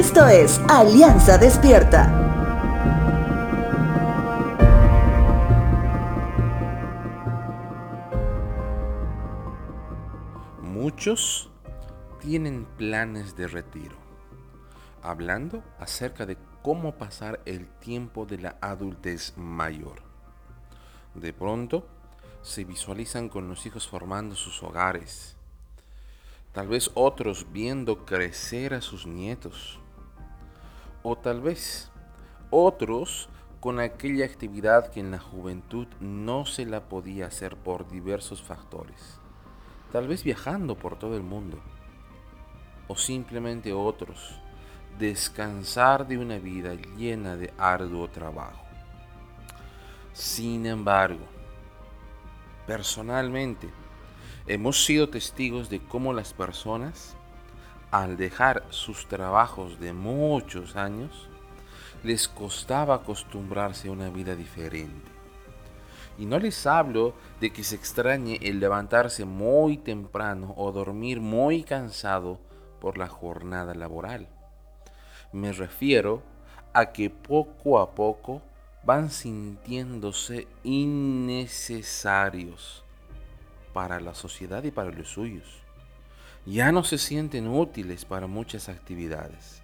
Esto es Alianza Despierta. Muchos tienen planes de retiro, hablando acerca de cómo pasar el tiempo de la adultez mayor. De pronto, se visualizan con los hijos formando sus hogares, tal vez otros viendo crecer a sus nietos, o tal vez. Otros con aquella actividad que en la juventud no se la podía hacer por diversos factores, tal vez viajando por todo el mundo, o simplemente otros descansar de una vida llena de arduo trabajo. Sin embargo, personalmente, hemos sido testigos de cómo las personas, al dejar sus trabajos de muchos años, les costaba acostumbrarse a una vida diferente. Y no les hablo de que se extrañe el levantarse muy temprano o dormir muy cansado por la jornada laboral. Me refiero a que poco a poco van sintiéndose innecesarios para la sociedad y para los suyos. Ya no se sienten útiles para muchas actividades.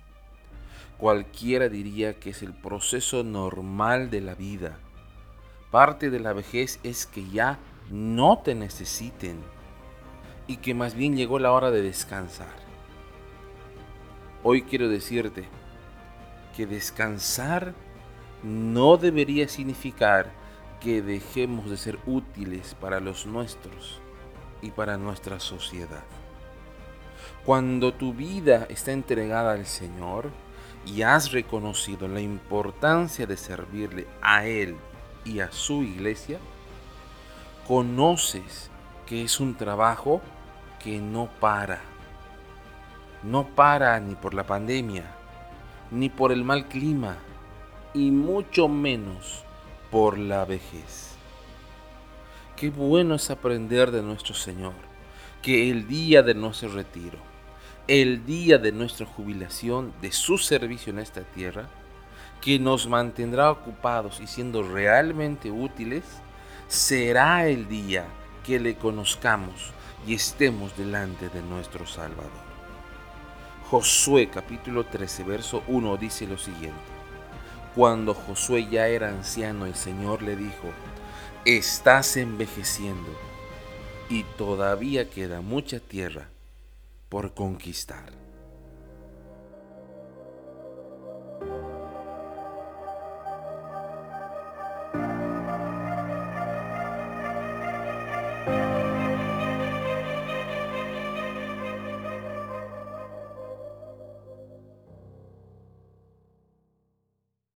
Cualquiera diría que es el proceso normal de la vida. Parte de la vejez es que ya no te necesiten y que más bien llegó la hora de descansar. Hoy quiero decirte que descansar no debería significar que dejemos de ser útiles para los nuestros y para nuestra sociedad. Cuando tu vida está entregada al Señor y has reconocido la importancia de servirle a Él y a su iglesia, conoces que es un trabajo que no para. No para ni por la pandemia, ni por el mal clima, y mucho menos por la vejez. Qué bueno es aprender de nuestro Señor que el día de nuestro retiro, el día de nuestra jubilación, de su servicio en esta tierra, que nos mantendrá ocupados y siendo realmente útiles, será el día que le conozcamos y estemos delante de nuestro Salvador. Josué capítulo 13, verso 1 dice lo siguiente. Cuando Josué ya era anciano, el Señor le dijo, estás envejeciendo y todavía queda mucha tierra por conquistar.